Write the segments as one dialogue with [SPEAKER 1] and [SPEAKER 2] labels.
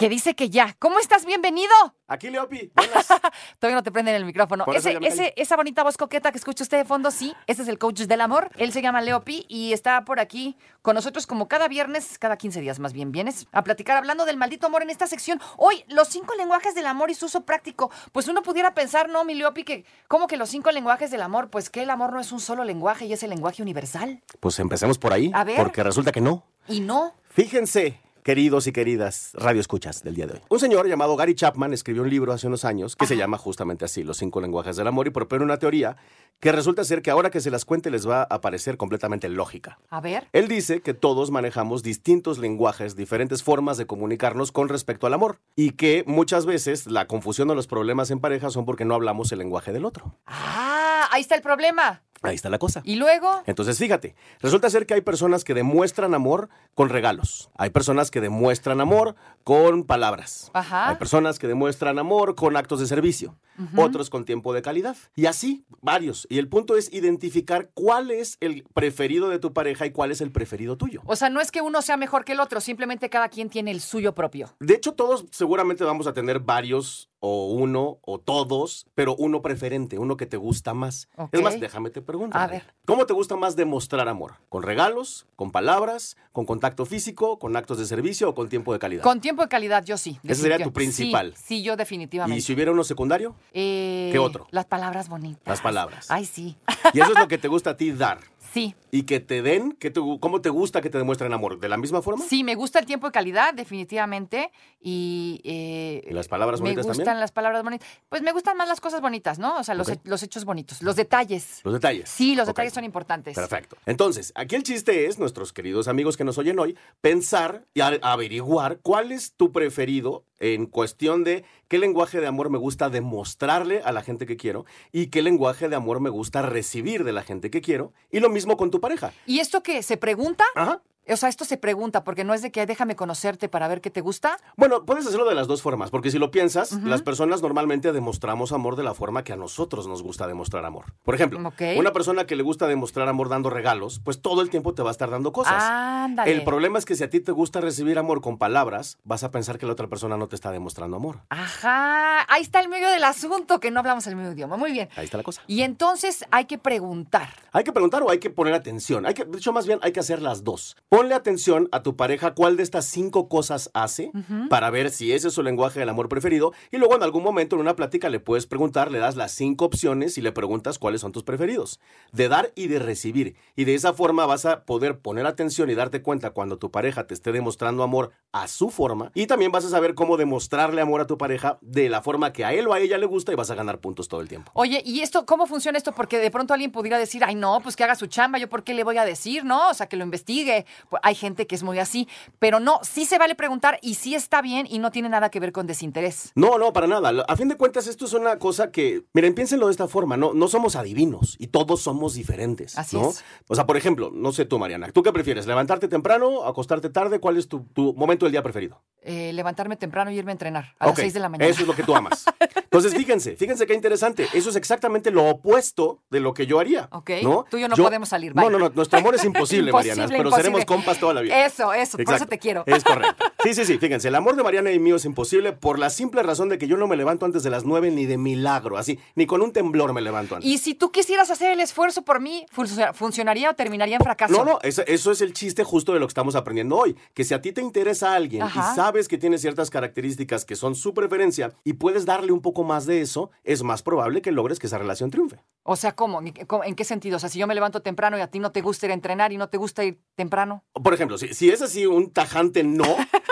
[SPEAKER 1] Que dice que ya. ¿Cómo estás? Bienvenido.
[SPEAKER 2] Aquí, Leopi. Buenas.
[SPEAKER 1] Todavía no te prenden el micrófono. Ese, esa bonita voz coqueta que escucha usted de fondo, sí, ese es el coach del amor. Él se llama Leopi y está por aquí con nosotros como cada viernes, cada 15 días más bien, vienes a platicar hablando del maldito amor en esta sección. Hoy, los cinco lenguajes del amor y su uso práctico. Pues uno pudiera pensar, ¿no, mi Leopi? Que, ¿Cómo que los cinco lenguajes del amor? Pues que el amor no es un solo lenguaje y es el lenguaje universal.
[SPEAKER 2] Pues empecemos por ahí.
[SPEAKER 1] A ver.
[SPEAKER 2] Porque resulta que no.
[SPEAKER 1] Y no.
[SPEAKER 2] Fíjense, queridos y queridas radioescuchas del día de hoy. Un señor llamado Gary Chapman escribió un libro hace unos años que se llama justamente así, Los cinco lenguajes del amor, y propone una teoría que resulta ser que ahora que se las cuente les va a parecer completamente lógica.
[SPEAKER 1] A ver.
[SPEAKER 2] Él dice que todos manejamos distintos lenguajes, diferentes formas de comunicarnos con respecto al amor, y que muchas veces la confusión o los problemas en pareja son porque no hablamos el lenguaje del otro.
[SPEAKER 1] Ah, ahí está el problema.
[SPEAKER 2] Ahí está la cosa.
[SPEAKER 1] Y luego.
[SPEAKER 2] Entonces, fíjate, resulta ser que hay personas que demuestran amor con regalos. Hay personas que demuestran amor con palabras.
[SPEAKER 1] Ajá.
[SPEAKER 2] Hay personas que demuestran amor con actos de servicio. Otros con tiempo de calidad. Y así, varios. Y el punto es identificar cuál es el preferido de tu pareja y cuál es el preferido tuyo.
[SPEAKER 1] O sea, no es que uno sea mejor que el otro, simplemente cada quien tiene el suyo propio.
[SPEAKER 2] De hecho, todos seguramente vamos a tener varios o uno o todos, pero uno preferente, uno que te gusta más. Es más, déjame te pregunto.
[SPEAKER 1] A ver.
[SPEAKER 2] ¿Cómo te gusta más demostrar amor? ¿Con regalos? ¿Con palabras? ¿Con contacto físico? ¿Con actos de servicio o con tiempo de calidad?
[SPEAKER 1] Con tiempo de calidad, yo sí.
[SPEAKER 2] Ese sería tu principal.
[SPEAKER 1] Sí, sí, yo definitivamente.
[SPEAKER 2] ¿Y si hubiera uno secundario?
[SPEAKER 1] Eh,
[SPEAKER 2] ¿Qué otro?
[SPEAKER 1] Las palabras bonitas.
[SPEAKER 2] Las palabras.
[SPEAKER 1] Ay, sí.
[SPEAKER 2] Y eso es lo que te gusta a ti dar.
[SPEAKER 1] Sí.
[SPEAKER 2] Y que te den, que te- ¿cómo te gusta que te demuestren amor? ¿De la misma forma?
[SPEAKER 1] Sí, me gusta el tiempo de calidad, definitivamente. Y. eh,
[SPEAKER 2] ¿Y las palabras
[SPEAKER 1] Me
[SPEAKER 2] bonitas
[SPEAKER 1] gustan
[SPEAKER 2] también?
[SPEAKER 1] las palabras bonitas. Pues me gustan más las cosas bonitas, ¿no? O sea, los,
[SPEAKER 2] Ok.
[SPEAKER 1] he- los hechos bonitos, los detalles.
[SPEAKER 2] Los detalles.
[SPEAKER 1] Sí, los detalles son importantes.
[SPEAKER 2] Perfecto. Entonces, aquí el chiste es, nuestros queridos amigos que nos oyen hoy, pensar y averiguar cuál es tu preferido en cuestión de qué lenguaje de amor me gusta demostrarle a la gente que quiero y qué lenguaje de amor me gusta recibir de la gente que quiero. Y lo mismo con tu pareja.
[SPEAKER 1] ¿Y esto que se pregunta?
[SPEAKER 2] Ajá.
[SPEAKER 1] O sea, esto se pregunta porque no es de que déjame conocerte para ver qué te gusta.
[SPEAKER 2] Bueno, puedes hacerlo de las dos formas, porque si lo piensas, las personas normalmente demostramos amor de la forma que a nosotros nos gusta demostrar amor. Por ejemplo, una persona que le gusta demostrar amor dando regalos, pues todo el tiempo te va a estar dando cosas.
[SPEAKER 1] Ándale.
[SPEAKER 2] El problema es que si a ti te gusta recibir amor con palabras, vas a pensar que la otra persona no te está demostrando amor.
[SPEAKER 1] Ajá, ahí está el medio del asunto, que no hablamos el mismo idioma. Muy bien.
[SPEAKER 2] Ahí está la cosa.
[SPEAKER 1] Y entonces hay que preguntar.
[SPEAKER 2] Hay que preguntar o hay que poner atención. Hay que, de hecho, más bien hay que hacer las dos. Ponle atención a tu pareja cuál de estas cinco cosas hace para ver si ese es su lenguaje del amor preferido. Y luego en algún momento en una plática le puedes preguntar, le das las cinco opciones y le preguntas cuáles son tus preferidos. De dar y de recibir. Y de esa forma vas a poder poner atención y darte cuenta cuando tu pareja te esté demostrando amor a su forma. Y también vas a saber cómo demostrarle amor a tu pareja de la forma que a él o a ella le gusta y vas a ganar puntos todo el tiempo.
[SPEAKER 1] Oye, ¿y esto cómo funciona esto? Porque de pronto alguien pudiera decir, ay, no, pues que haga su chamba, ¿yo por qué le voy a decir? No, o sea, que lo investigue. Pues hay gente que es muy así, pero no, sí se vale preguntar y sí está bien y no tiene nada que ver con desinterés.
[SPEAKER 2] No, no, para nada. A fin de cuentas, esto es una cosa que, miren, piénsenlo de esta forma, no, no somos adivinos y todos somos diferentes.
[SPEAKER 1] Así
[SPEAKER 2] ¿no?
[SPEAKER 1] es.
[SPEAKER 2] O sea, por ejemplo, no sé tú, Mariana, ¿tú qué prefieres? ¿Levantarte temprano, acostarte tarde? ¿Cuál es tu, tu momento del día preferido?
[SPEAKER 1] Eh, levantarme temprano y irme a entrenar a las
[SPEAKER 2] Ok,
[SPEAKER 1] 6 de la mañana.
[SPEAKER 2] Eso es lo que tú amas. Entonces, fíjense, fíjense qué interesante. Eso es exactamente lo opuesto de lo que yo haría.
[SPEAKER 1] Ok,
[SPEAKER 2] ¿no?
[SPEAKER 1] tú y yo no podemos salir,
[SPEAKER 2] No, no, no, nuestro amor es imposible, Mariana,
[SPEAKER 1] Imposible,
[SPEAKER 2] pero
[SPEAKER 1] imposible.
[SPEAKER 2] seremos compas toda la vida.
[SPEAKER 1] Eso, eso, por eso te quiero.
[SPEAKER 2] Es correcto. Sí, sí, sí, fíjense, el amor de Mariana y mío es imposible por la simple razón de que yo no me levanto antes de las nueve ni de milagro, así, ni con un temblor me levanto antes.
[SPEAKER 1] Y si tú quisieras hacer el esfuerzo por mí, funcio- ¿funcionaría o terminaría en fracaso?
[SPEAKER 2] No, no, eso, eso es el chiste justo de lo que estamos aprendiendo hoy. Que si a ti te interesa alguien
[SPEAKER 1] Ajá.
[SPEAKER 2] y sabes que tiene ciertas características que son su preferencia y puedes darle un poco más de eso, es más probable que logres que esa relación triunfe.
[SPEAKER 1] O sea, ¿cómo? ¿En qué- cómo- ¿En qué sentido? O sea, si yo me levanto temprano y a ti no te gusta ir a entrenar y no te gusta ir temprano.
[SPEAKER 2] Por ejemplo, si, si es así un tajante no,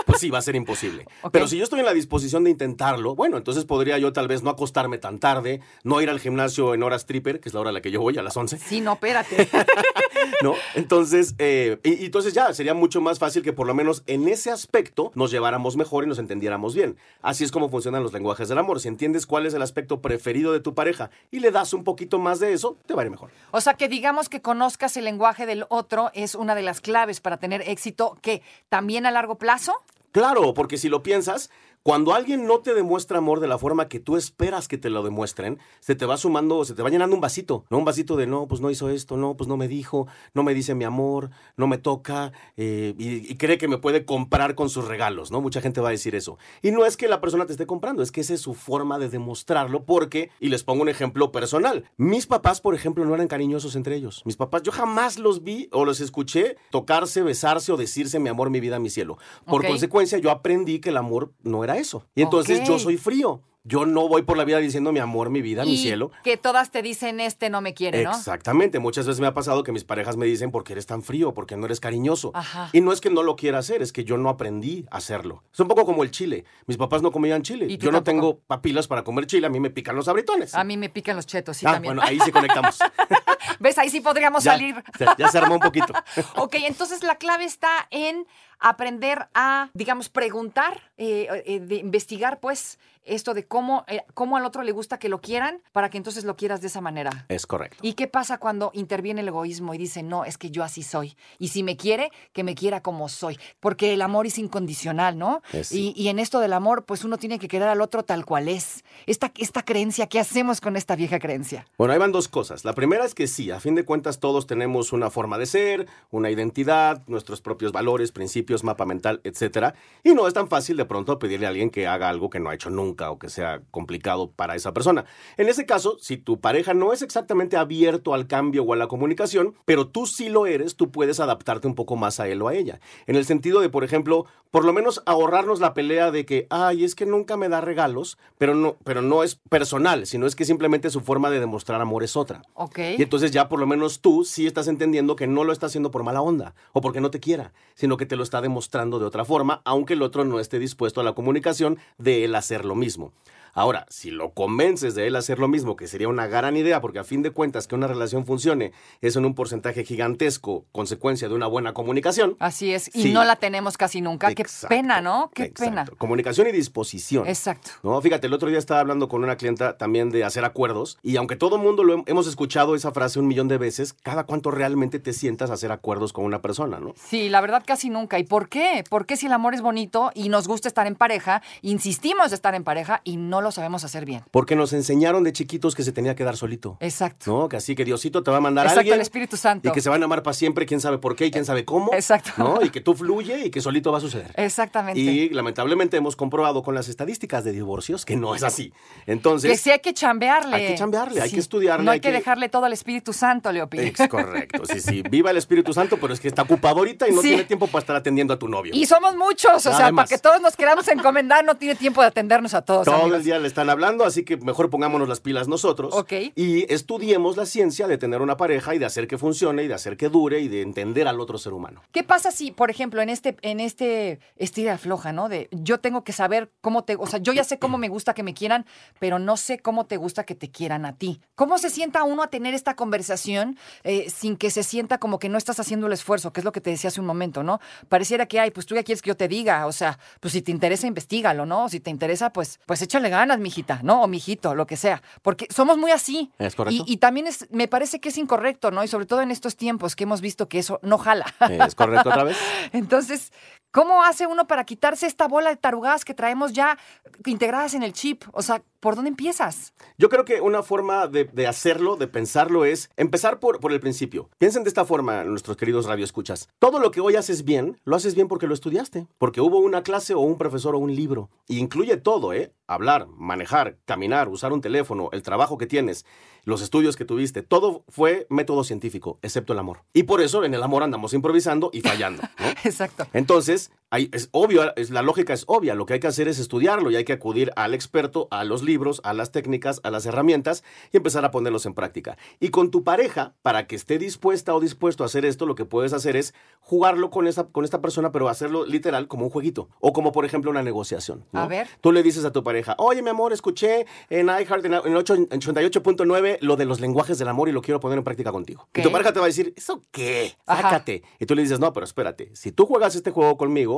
[SPEAKER 2] pues sí, va a ser imposible. Pero si yo estoy en la disposición de intentarlo, bueno, entonces podría yo tal vez no acostarme tan tarde, no ir al gimnasio en horas stripper, que es la hora a la que yo voy, a las 11,
[SPEAKER 1] Sí, no, espérate.
[SPEAKER 2] ¿no? Entonces, eh, y, y entonces ya, sería mucho más fácil que por lo menos en ese aspecto nos lleváramos mejor y nos entendiéramos bien. Así es como funcionan los lenguajes del amor. Si entiendes cuál es el aspecto preferido de tu pareja y le das un poquito más de eso, te va a ir mejor.
[SPEAKER 1] O sea, que digamos que conozcas el lenguaje del otro es una de las claves para tener éxito, que también a largo plazo.
[SPEAKER 2] Claro, porque si lo piensas, cuando alguien no te demuestra amor de la forma que tú esperas que te lo demuestren, se te va sumando, se te va llenando un vasito, ¿no? Un vasito de no, pues no hizo esto, no, pues no me dijo, no me dice mi amor, no me toca, eh, y, y cree que me puede comprar con sus regalos, ¿no? Mucha gente va a decir eso. Y no es que la persona te esté comprando, es que esa es su forma de demostrarlo, porque, y les pongo un ejemplo personal, mis papás, por ejemplo, no eran cariñosos entre ellos. Mis papás, yo jamás los vi o los escuché tocarse, besarse o decirse mi amor, mi vida, mi cielo. Por consecuencia, yo aprendí que el amor no era eso. Y entonces yo soy frío. Yo no voy por la vida diciendo mi amor, mi vida, mi cielo.
[SPEAKER 1] que todas te dicen este no me quiere, ¿no?
[SPEAKER 2] Exactamente. Muchas veces me ha pasado que mis parejas me dicen porque eres tan frío, porque no eres cariñoso.
[SPEAKER 1] Ajá.
[SPEAKER 2] Y no es que no lo quiera hacer, es que yo no aprendí a hacerlo. Es un poco como el chile. Mis papás no comían chile.
[SPEAKER 1] Y
[SPEAKER 2] Yo no
[SPEAKER 1] tampoco.
[SPEAKER 2] tengo papilas para comer chile, a mí me pican los abritones.
[SPEAKER 1] A mí me pican los chetos, sí,
[SPEAKER 2] ah,
[SPEAKER 1] también.
[SPEAKER 2] bueno, ahí sí conectamos.
[SPEAKER 1] ¿Ves? Ahí sí podríamos
[SPEAKER 2] ya,
[SPEAKER 1] salir.
[SPEAKER 2] ya- ya se armó un poquito.
[SPEAKER 1] Ok, entonces la clave está en aprender a, digamos, preguntar, eh, eh, de investigar, pues, esto de cómo, eh, cómo al otro le gusta que lo quieran para que entonces lo quieras de esa manera.
[SPEAKER 2] Es correcto.
[SPEAKER 1] ¿Y qué pasa cuando interviene el egoísmo y dice, no, es que yo así soy? Y si me quiere, que me quiera como soy. Porque el amor es incondicional, ¿no?
[SPEAKER 2] Es sí.
[SPEAKER 1] y, y en esto del amor, pues uno tiene que querer al otro tal cual es. Esta, esta creencia, ¿qué hacemos con esta vieja creencia?
[SPEAKER 2] Bueno, ahí van dos cosas. La primera es que sí, a fin de cuentas todos tenemos una forma de ser, una identidad, nuestros propios valores, principios, mapa mental, etcétera. Y no es tan fácil de pronto pedirle a alguien que haga algo que no ha hecho nunca o que sea complicado para esa persona. En ese caso, si tu pareja no es exactamente abierto al cambio o a la comunicación, pero tú sí lo eres, tú puedes adaptarte un poco más a él o a ella. En el sentido de, por ejemplo, por lo menos ahorrarnos la pelea de que, ay, es que nunca me da regalos, pero no, pero no es personal, sino es que simplemente su forma de demostrar amor es otra.
[SPEAKER 1] ¿Ok?
[SPEAKER 2] Y entonces ya por lo menos tú sí estás entendiendo que no lo está haciendo por mala onda o porque no te quiera, sino que te lo está demostrando de otra forma, aunque el otro no esté dispuesto a la comunicación de él hacer lo mismo. Ahora, si lo convences de él hacer lo mismo, que sería una gran idea, porque a fin de cuentas que una relación funcione es en un porcentaje gigantesco consecuencia de una buena comunicación.
[SPEAKER 1] Así es. Y
[SPEAKER 2] Sí.
[SPEAKER 1] no la tenemos casi nunca. Qué pena, ¿no? Qué
[SPEAKER 2] exacto.
[SPEAKER 1] pena.
[SPEAKER 2] Comunicación y disposición.
[SPEAKER 1] Exacto.
[SPEAKER 2] No, fíjate, el otro día estaba hablando con una clienta también de hacer acuerdos y aunque todo el mundo lo hem- hemos escuchado esa frase un millón de veces, cada cuánto realmente te sientas a hacer acuerdos con una persona, ¿no?
[SPEAKER 1] Sí, la verdad casi nunca. ¿Y por qué? ¿Por qué si el amor es bonito y nos gusta estar en pareja, insistimos de estar en pareja y no lo sabemos hacer bien?
[SPEAKER 2] Porque nos enseñaron de chiquitos que se tenía que dar solito.
[SPEAKER 1] Exacto.
[SPEAKER 2] ¿No? Que así que Diosito te va a mandar a
[SPEAKER 1] Exacto,
[SPEAKER 2] alguien.
[SPEAKER 1] el Espíritu Santo.
[SPEAKER 2] Y que se van a amar para siempre, quién sabe por qué y quién sabe cómo.
[SPEAKER 1] Exacto.
[SPEAKER 2] ¿No? Y que tú fluye y que solito va a suceder.
[SPEAKER 1] Exactamente.
[SPEAKER 2] Y lamentablemente hemos comprobado con las estadísticas de divorcios que no es así. Entonces.
[SPEAKER 1] que sí hay que chambearle.
[SPEAKER 2] Hay que chambearle, hay que estudiarle,
[SPEAKER 1] No hay,
[SPEAKER 2] hay
[SPEAKER 1] que,
[SPEAKER 2] que-
[SPEAKER 1] dejarle todo al Espíritu Santo, Leopi.
[SPEAKER 2] Es correcto, sí, sí. Viva el Espíritu Santo, pero es que está ocupado ahorita y no
[SPEAKER 1] Sí.
[SPEAKER 2] tiene tiempo para estar atendiendo a tu novio.
[SPEAKER 1] Y somos muchos, o sea, para que todos nos queramos encomendar, no tiene tiempo de atendernos a todos.
[SPEAKER 2] Todo
[SPEAKER 1] amigos.
[SPEAKER 2] el día le están hablando, así que mejor pongámonos las pilas nosotros.
[SPEAKER 1] Ok.
[SPEAKER 2] Y estudiemos la ciencia de tener una pareja y de hacer que funcione y de hacer que dure y de entender al otro ser humano.
[SPEAKER 1] ¿Qué pasa si, por ejemplo, en este, en este estira y afloja, ¿no? De yo tengo que saber cómo te, o sea, yo ya sé cómo me gusta que me quieran, pero no sé cómo te gusta que te quieran a ti. ¿Cómo se sienta uno a tener esta conversación eh, sin que se sienta como que no estás haciendo el esfuerzo, que es lo que te decía hace un momento, ¿no? Pareciera que, ay, pues tú ya quieres que yo te diga, o sea, pues si te interesa, investigalo, ¿no? Si te interesa, pues, pues échale ganas, mijita, ¿no? O mijito, lo que sea. Porque somos muy así.
[SPEAKER 2] Es correcto.
[SPEAKER 1] Y, y también es, me parece que es incorrecto, ¿no? Y sobre todo en estos tiempos que hemos visto que eso no jala.
[SPEAKER 2] ¿Es correcto otra vez?
[SPEAKER 1] Entonces, ¿cómo hace uno para quitarse esta bola de tarugadas que traemos ya integradas en el chip? O sea, ¿por dónde empiezas?
[SPEAKER 2] Yo creo que una forma de, de hacerlo, de pensarlo, es empezar por, por el principio. Piensen de esta forma, nuestros queridos radioescuchas. Todo lo que hoy haces bien, lo haces bien porque lo estudiaste, porque hubo una clase o un profesor o un libro. Y incluye todo, ¿eh? Hablar, manejar, caminar, usar un teléfono, el trabajo que tienes, los estudios que tuviste, todo fue método científico, excepto el amor. Y por eso en el amor andamos improvisando y fallando. ¿no?
[SPEAKER 1] Exacto.
[SPEAKER 2] Entonces, es obvio, es, la lógica es obvia. Lo que hay que hacer es estudiarlo y hay que acudir al experto, a los libros, a las técnicas, a las herramientas y empezar a ponerlos en práctica. Y con tu pareja, para que esté dispuesta o dispuesto a hacer esto, lo que puedes hacer es jugarlo con esta, con esta persona, pero hacerlo literal como un jueguito. O como, por ejemplo, una negociación. ¿no?
[SPEAKER 1] A ver.
[SPEAKER 2] Tú le dices a tu pareja, oye, mi amor, escuché en iHeart en en 8 en 88.9 lo de los lenguajes del amor y lo quiero poner en práctica contigo. Y tu pareja te va a decir, ¿eso qué?
[SPEAKER 1] Ajá.
[SPEAKER 2] Sácate. Y tú le dices, no, pero espérate, si tú juegas este juego conmigo,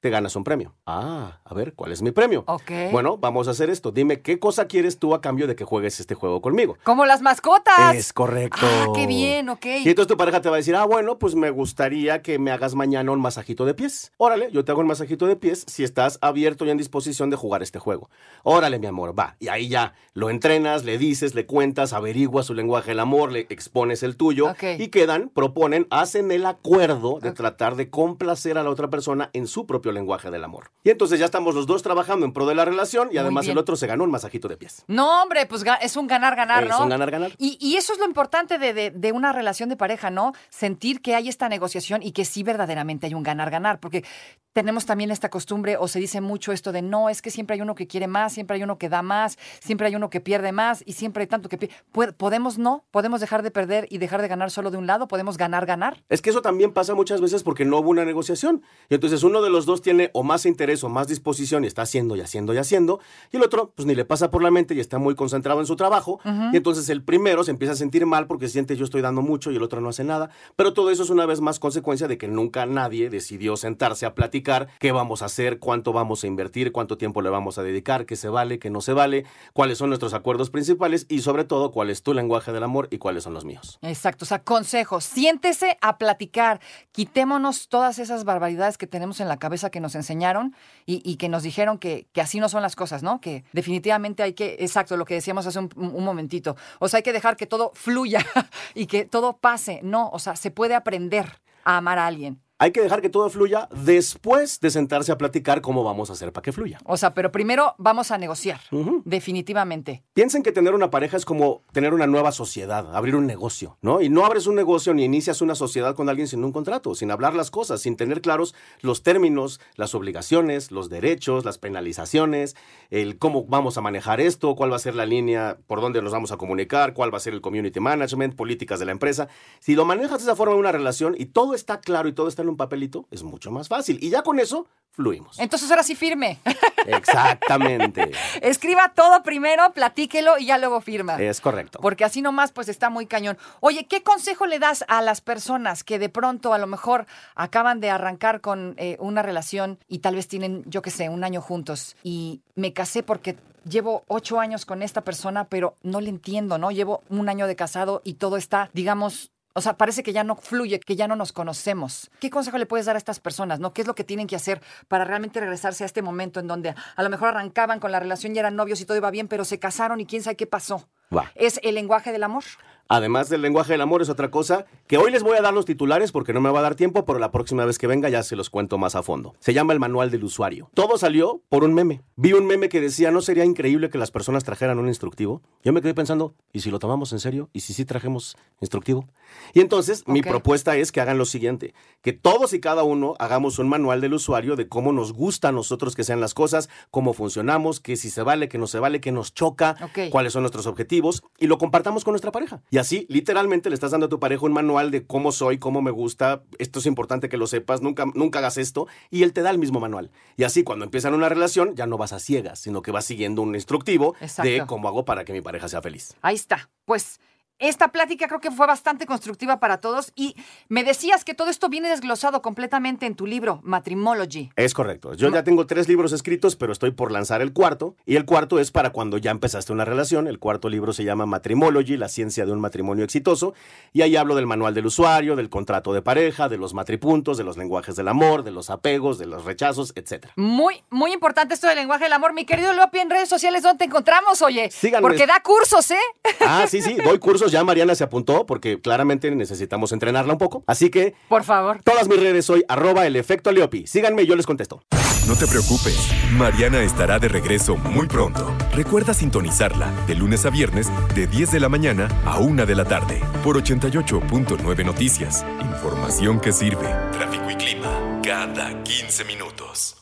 [SPEAKER 2] te ganas un premio. Ah, a ver, ¿cuál es mi premio?
[SPEAKER 1] Ok.
[SPEAKER 2] Bueno, vamos a hacer esto. Dime, ¿qué cosa quieres tú a cambio de que juegues este juego conmigo?
[SPEAKER 1] Como las mascotas.
[SPEAKER 2] Es correcto.
[SPEAKER 1] Ah, qué bien, ok.
[SPEAKER 2] Y entonces tu pareja te va a decir, ah, bueno, pues me gustaría que me hagas mañana un masajito de pies. Órale, yo te hago un masajito de pies si estás abierto y en disposición de jugar este juego. Órale, mi amor, va. Y ahí ya lo entrenas, le dices, le cuentas, averiguas su lenguaje del amor, le expones el tuyo.
[SPEAKER 1] Ok.
[SPEAKER 2] Y quedan, proponen, hacen el acuerdo de tratar de complacer a la otra persona en su propio lenguaje del amor. Y entonces ya estamos los dos trabajando en pro de la relación y
[SPEAKER 1] Muy
[SPEAKER 2] además
[SPEAKER 1] bien.
[SPEAKER 2] el otro se ganó un masajito de pies.
[SPEAKER 1] No, hombre, pues es un ganar-ganar,
[SPEAKER 2] Es
[SPEAKER 1] ¿no?
[SPEAKER 2] un ganar-ganar.
[SPEAKER 1] Y, y eso es lo importante de, de- de una relación de pareja, ¿no? Sentir que hay esta negociación y que sí verdaderamente hay un ganar-ganar, porque tenemos también esta costumbre o se dice mucho esto de no, es que siempre hay uno que quiere más, siempre hay uno que da más, siempre hay uno que pierde más y siempre hay tanto que pierde. ¿Podemos no? ¿Podemos dejar de perder y dejar de ganar solo de un lado? ¿Podemos ganar-ganar?
[SPEAKER 2] Es que eso también pasa muchas veces porque no hubo una negociación. Y entonces uno de los dos tiene o más interés o más disposición y está haciendo y haciendo y haciendo. Y el otro, pues ni le pasa por la mente y está muy concentrado en su trabajo. Y entonces el primero se empieza a sentir mal porque siente yo estoy dando mucho y el otro no hace nada. Pero todo eso es una vez más consecuencia de que nunca nadie decidió sentarse a platicar qué vamos a hacer, cuánto vamos a invertir, cuánto tiempo le vamos a dedicar, qué se vale, qué no se vale, cuáles son nuestros acuerdos principales y sobre todo cuál es tu lenguaje del amor y cuáles son los míos.
[SPEAKER 1] Exacto, o sea, consejo, siéntese a platicar, quitémonos todas esas barbaridades que tenemos en la cabeza que nos enseñaron y, que nos dijeron que, que así no son las cosas, ¿no? Que definitivamente hay que, exacto, lo que decíamos hace un, un momentito, o sea, hay que dejar que todo fluya y que todo pase, no, o sea, se puede aprender a amar a alguien.
[SPEAKER 2] Hay que dejar que todo fluya después de sentarse a platicar cómo vamos a hacer para que fluya.
[SPEAKER 1] O sea, pero primero vamos a negociar, definitivamente.
[SPEAKER 2] Piensen que tener una pareja es como tener una nueva sociedad, abrir un negocio, ¿no? Y no abres un negocio ni inicias una sociedad con alguien sin un contrato, sin hablar las cosas, sin tener claros los términos, las obligaciones, los derechos, las penalizaciones, el cómo vamos a manejar esto, cuál va a ser la línea, por dónde nos vamos a comunicar, cuál va a ser el community management, políticas de la empresa. Si lo manejas de esa forma en una relación y todo está claro y todo está en un papelito, es mucho más fácil. Y ya con eso, fluimos.
[SPEAKER 1] Entonces ahora sí firme.
[SPEAKER 2] Exactamente.
[SPEAKER 1] Escriba todo primero, platíquelo y ya luego firma.
[SPEAKER 2] Es correcto.
[SPEAKER 1] Porque así nomás, pues está muy cañón. Oye, ¿qué consejo le das a las personas que de pronto a lo mejor acaban de arrancar con eh, una relación y tal vez tienen, yo qué sé, un año juntos y me casé porque llevo ocho años con esta persona, pero no le entiendo, ¿no? Llevo un año de casado y todo está, digamos, o sea, parece que ya no fluye, que ya no nos conocemos. ¿Qué consejo le puedes dar a estas personas, no? ¿Qué es lo que tienen que hacer para realmente regresarse a este momento en donde a lo mejor arrancaban con la relación y eran novios y todo iba bien, pero se casaron y quién sabe qué pasó? ¿Es el lenguaje del amor?
[SPEAKER 2] Además del lenguaje del amor es otra cosa que hoy les voy a dar los titulares porque no me va a dar tiempo, pero la próxima vez que venga ya se los cuento más a fondo. Se llama el manual del usuario. Todo salió por un meme. Vi un meme que decía, ¿no sería increíble que las personas trajeran un instructivo? Yo me quedé pensando, ¿y si lo tomamos en serio? ¿Y si sí trajemos instructivo? Y entonces mi propuesta es que hagan lo siguiente, que todos y cada uno hagamos un manual del usuario de cómo nos gusta a nosotros que sean las cosas, cómo funcionamos, que si se vale, que no se vale, que nos choca, cuáles son nuestros objetivos y lo compartamos con nuestra pareja. Y así, literalmente, le estás dando a tu pareja un manual de cómo soy, cómo me gusta, esto es importante que lo sepas, nunca, nunca hagas esto, y él te da el mismo manual. Y así, cuando empiezan una relación, ya no vas a ciegas, sino que vas siguiendo un instructivo de cómo hago para que mi pareja sea feliz.
[SPEAKER 1] Ahí está. Pues esta plática creo que fue bastante constructiva para todos y me decías que todo esto viene desglosado completamente en tu libro, Matrimology.
[SPEAKER 2] Es correcto. Yo ya tengo tres libros escritos, pero estoy por lanzar el cuarto. Y el cuarto es para cuando ya empezaste una relación. El cuarto libro se llama Matrimology, la ciencia de un matrimonio exitoso. Y ahí hablo del manual del usuario, del contrato de pareja, de los matripuntos, de los lenguajes del amor, de los apegos, de los rechazos, etc.
[SPEAKER 1] Muy, muy importante esto del lenguaje del amor. Mi querido Lopi, en redes sociales, ¿dónde te encontramos, oye?
[SPEAKER 2] Síganme.
[SPEAKER 1] Porque da cursos, ¿eh?
[SPEAKER 2] Ah, sí, sí, doy cursos minutos. Ya Mariana se apuntó porque claramente necesitamos entrenarla un poco. Así que
[SPEAKER 1] Por favor.
[SPEAKER 2] todas mis redes soy arroba el efecto Leopi. Síganme y yo les contesto.
[SPEAKER 3] No te preocupes, Mariana estará de regreso muy pronto. Recuerda sintonizarla de lunes a viernes de 10 de la mañana a 1 de la tarde por 88.9 Noticias. Información que sirve. Tráfico y clima cada 15 minutos.